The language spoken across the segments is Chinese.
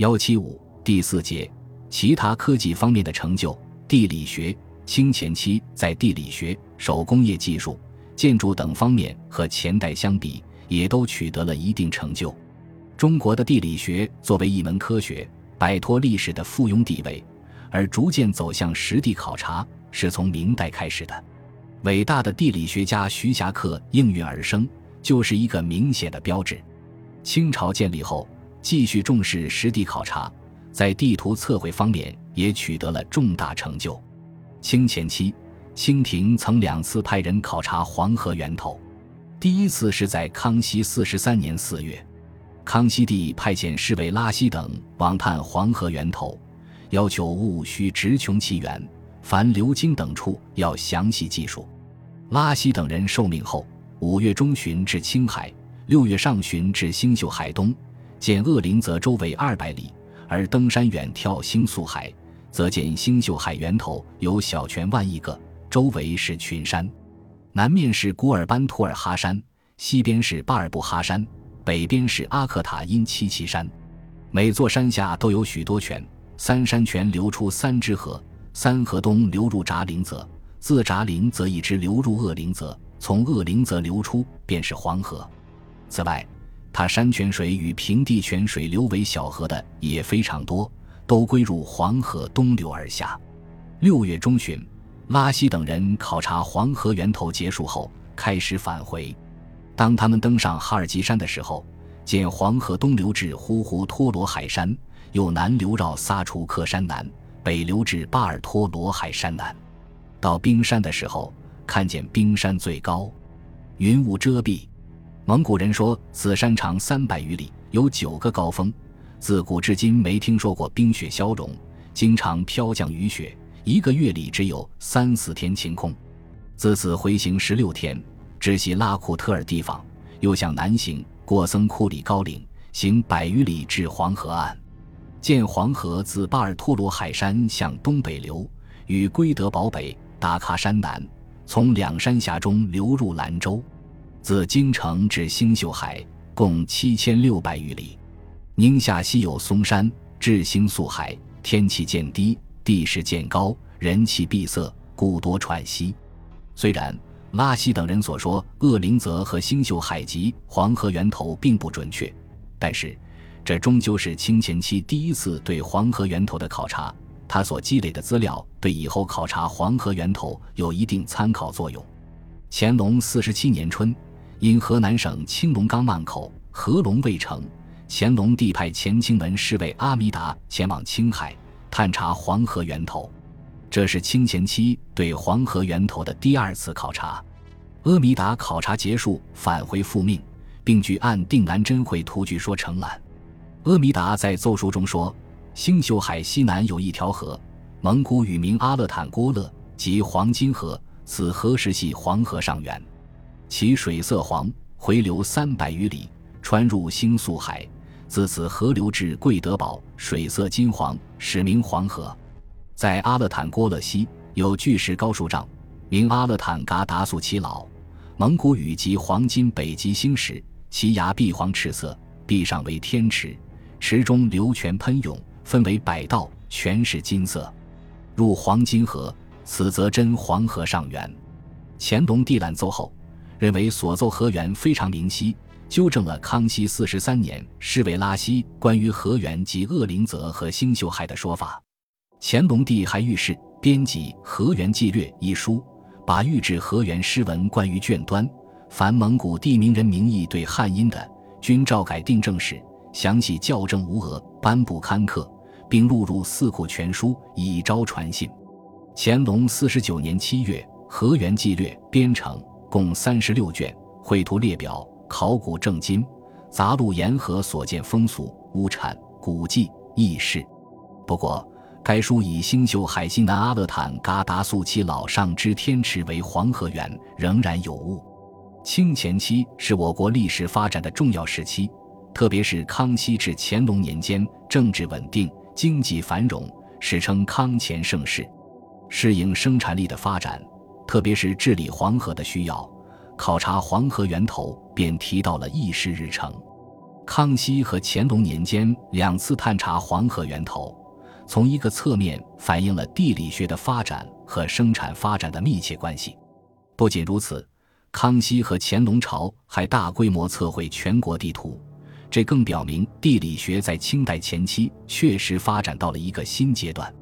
幺七五第四节，其他科技方面的成就。地理学，清前期在地理学、手工业技术、建筑等方面和前代相比，也都取得了一定成就。中国的地理学作为一门科学，摆脱历史的附庸地位，而逐渐走向实地考察，是从明代开始的。伟大的地理学家徐霞客应运而生，就是一个明显的标志。清朝建立后，继续重视实地考察。在地图测绘方面也取得了重大成就。清前期，清廷曾两次派人考察黄河源头。第一次是在康熙四十三年四月，康熙帝派遣侍卫拉希等往探黄河源头，要求务须直穷其源，凡流经等处要详细记述。拉希等人受命后，五月中旬至青海，六月上旬至星宿海东，见鄂陵泽周围二百里。而登山远眺星宿海，则见星宿海源头有小泉万亿个，周围是群山，南面是古尔班图尔哈山，西边是巴尔布哈山，北边是阿克塔因七奇山。每座山下都有许多泉，三山泉流出三支河，三河东流入扎陵泽，自扎陵泽一支流入鄂陵泽，从鄂陵泽流出便是黄河。此外，它山泉水与平地泉水流为小河的也非常多，都归入黄河东流而下。六月中旬，拉希等人考察黄河源头结束后，开始返回。当他们登上哈尔吉山的时候，见黄河东流至呼呼托罗海山，又南流绕撒楚克山南，北流至巴尔托罗海山南。到冰山的时候，看见冰山最高，云雾遮蔽。蒙古人说，此山长三百余里，有九个高峰。自古至今没听说过冰雪消融，经常飘降雨雪，一个月里只有三四天晴空。自此回行十六天，直袭拉库特尔地方，又向南行，过僧库里高岭，行百余里至黄河岸，见黄河自巴尔托罗海山向东北流，与归德堡北、达喀山南，从两山峡中流入兰州。自京城至星宿海，共七千六百余里。宁夏西有嵩山，至星宿海，天气渐低，地势渐高，人气闭塞，故多喘息。虽然拉希等人所说鄂陵泽和星宿海及黄河源头并不准确，但是这终究是清前期第一次对黄河源头的考察，他所积累的资料对以后考察黄河源头有一定参考作用。乾隆四十七年春。因河南省青龙岗万口合龙未成，乾隆帝派乾清门侍卫阿弥达前往青海探查黄河源头，这是清前期对黄河源头的第二次考察。阿弥达考察结束，返回复命，并据按定南真会图据说承揽。阿弥达在奏书中说：“星宿海西南有一条河，蒙古语名阿勒坦郭勒，即黄金河，此河实系黄河上源。”其水色黄，回流三百余里，穿入星宿海，自此河流至贵德堡，水色金黄，始名黄河。在阿勒坦郭勒西有巨石高数丈，名阿勒坦嘎达素齐老，蒙古语即黄金北极星石，其崖壁黄赤色，壁上为天池，池中流泉喷涌，分为百道，全是金色，入黄金河，此则真黄河上源。乾隆帝览奏后。认为所奏河源非常明晰，纠正了康熙四十三年施维拉西关于河源及鄂陵泽和星宿海的说法。乾隆帝还御史编辑《河源纪略》一书，把御制河源诗文关于卷端，凡蒙古地名人名义对汉音的，均照改订正史，详细校正无讹，颁布刊刻，并录入《四库全书》，以昭传信。乾隆四十九年七月，《河源纪略》编成。共三十六卷，绘图列表、考古证金、杂录沿河所见风俗、物产、古迹、轶事。不过，该书以星宿海西南阿勒坦嘎达素其老上之天池为黄河源，仍然有误。清前期是我国历史发展的重要时期，特别是康熙至乾隆年间，政治稳定，经济繁荣，史称康乾盛世。适应生产力的发展。特别是治理黄河的需要，考察黄河源头便提到了议事日程。康熙和乾隆年间两次探查黄河源头，从一个侧面反映了地理学的发展和生产发展的密切关系。不仅如此，康熙和乾隆朝还大规模测绘全国地图，这更表明地理学在清代前期确实发展到了一个新阶段。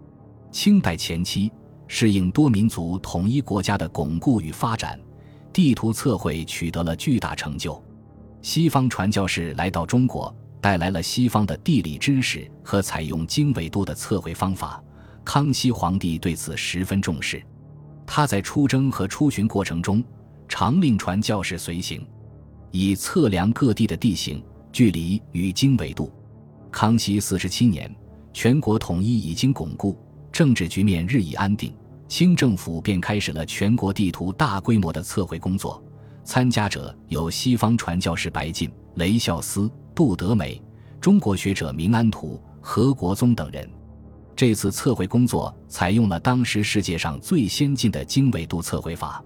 清代前期，适应多民族统一国家的巩固与发展，地图测绘取得了巨大成就。西方传教士来到中国，带来了西方的地理知识和采用经纬度的测绘方法。康熙皇帝对此十分重视，他在出征和出巡过程中，常令传教士随行，以测量各地的地形、距离与经纬度。康熙四十七年，全国统一已经巩固，政治局面日益安定，清政府便开始了全国地图大规模的测绘工作。参加者有西方传教士白晋、雷孝思、杜德美，中国学者明安图、何国宗等人。这次测绘工作采用了当时世界上最先进的经纬度测绘法，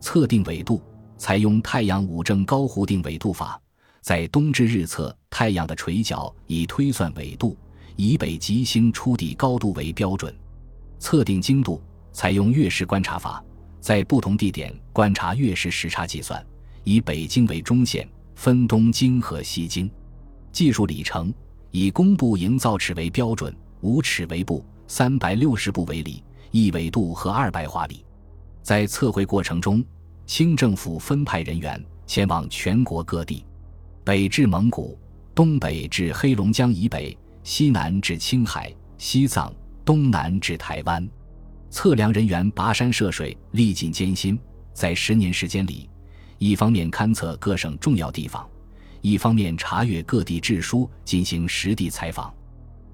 测定纬度采用太阳五正高弧定纬度法，在冬至日测太阳的垂角，以推算纬度，以北极星出地高度为标准；测定经度采用月食观察法。在不同地点观察月食时差计算，以北京为中线，分东经和西经。技术里程以工部营造尺为标准，五尺为步，三百六十步为里，一纬度和二百华里。在测绘过程中，清政府分派人员前往全国各地，北至蒙古，东北至黑龙江以北，西南至青海、西藏，东南至台湾。测量人员跋山涉水，历尽艰辛，在十年时间里，一方面勘测各省重要地方，一方面查阅各地志书，进行实地采访。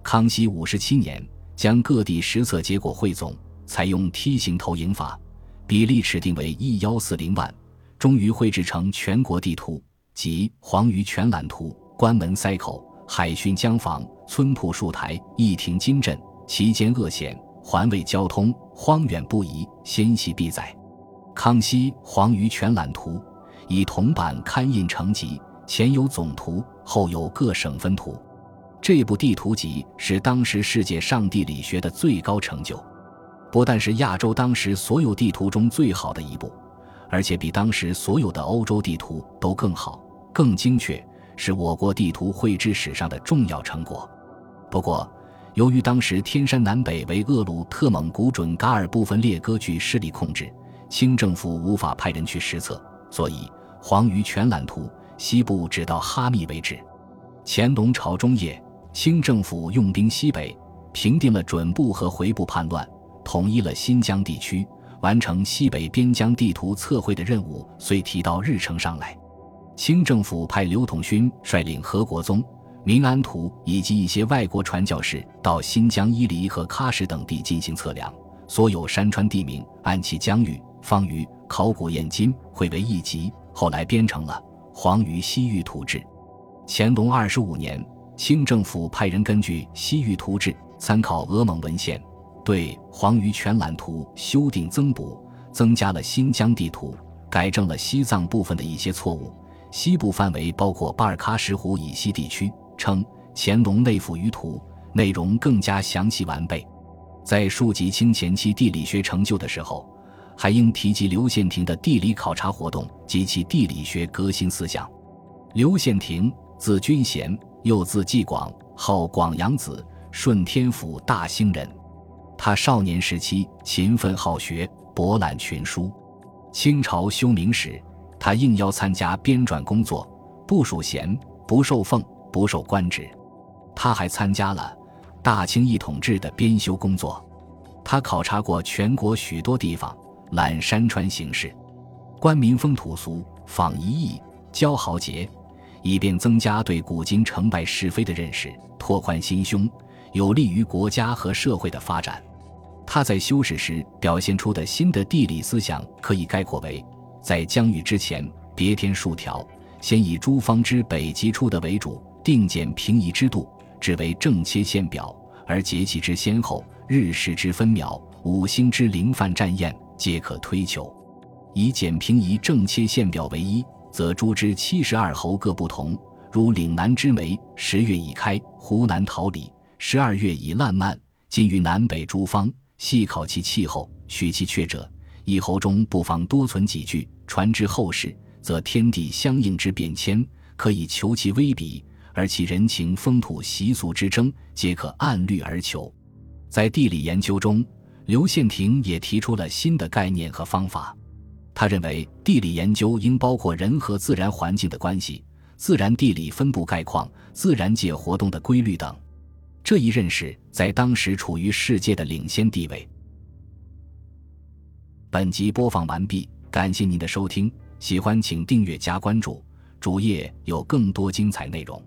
康熙五十七年，将各地实测结果汇总，采用梯形投影法，比例尺定为一幺四零万，终于绘制成全国地图，即黄鱼全览图、关门塞口、海浚江防、村铺树台、一亭金镇，其间恶险。环卫交通荒远不宜，纤细必载。康熙黄鱼全览图以铜版刊印成集，前有总图，后有各省分图。这部地图集是当时世界上地理学的最高成就，不但是亚洲当时所有地图中最好的一部，而且比当时所有的欧洲地图都更好、更精确，是我国地图绘制史上的重要成果。不过，由于当时天山南北为鄂鲁特蒙古准噶尔部分列割据势力控制，清政府无法派人去实测，所以黄于全览图西部只到哈密为止。乾隆朝中叶，清政府用兵西北，平定了准部和回部叛乱，统一了新疆地区，完成西北边疆地图测绘的任务，遂提到日程上来。清政府派刘统勋率领何国宗。明安图以及一些外国传教士到新疆伊犁和喀什等地进行测量，所有山川地名按其疆域、方域、考古验金汇为一集，后来编成了《黄鱼西域图志》。乾隆二十五年，清政府派人根据《西域图志》参考俄蒙文献，对《黄鱼全览图》修订增补，增加了新疆地图，改正了西藏部分的一些错误。西部范围包括巴尔喀什湖以西地区。称乾隆内府于图，内容更加详细完备。在述及清前期地理学成就的时候，还应提及刘献廷的地理考察活动及其地理学革新思想。刘献廷，字君贤，又字季广，号广阳子，顺天府大兴人。他少年时期勤奋好学，博览群书。清朝修明时，他应邀参加编撰工作，不属衔，不受俸。不受官职，他还参加了大清一统制的编修工作。他考察过全国许多地方，览山川形势，观民风土俗，访夷异，交豪杰，以便增加对古今成败是非的认识，拓宽心胸，有利于国家和社会的发展。他在修史时表现出的新的地理思想，可以概括为：在疆域之前，别添数条，先以诸方之北极出的为主。定简平移之度，只为正切线表；而节气之先后、日食之分秒、五星之灵犯占验，皆可推求。以简平移正切线表为一，则诸之七十二候各不同；如岭南之梅，十月已开；湖南桃李，十二月已烂漫。今于南北诸方，细考其气候，取其缺者，以侯中不妨多存几句，传之后世，则天地相应之变迁，可以求其微比，而其人情风土习俗之争，皆可按律而求。在地理研究中，刘宪廷也提出了新的概念和方法。他认为，地理研究应包括人和自然环境的关系、自然地理分布概况、自然界活动的规律等。这一认识在当时处于世界的领先地位。本集播放完毕，感谢您的收听，喜欢请订阅加关注，主页有更多精彩内容。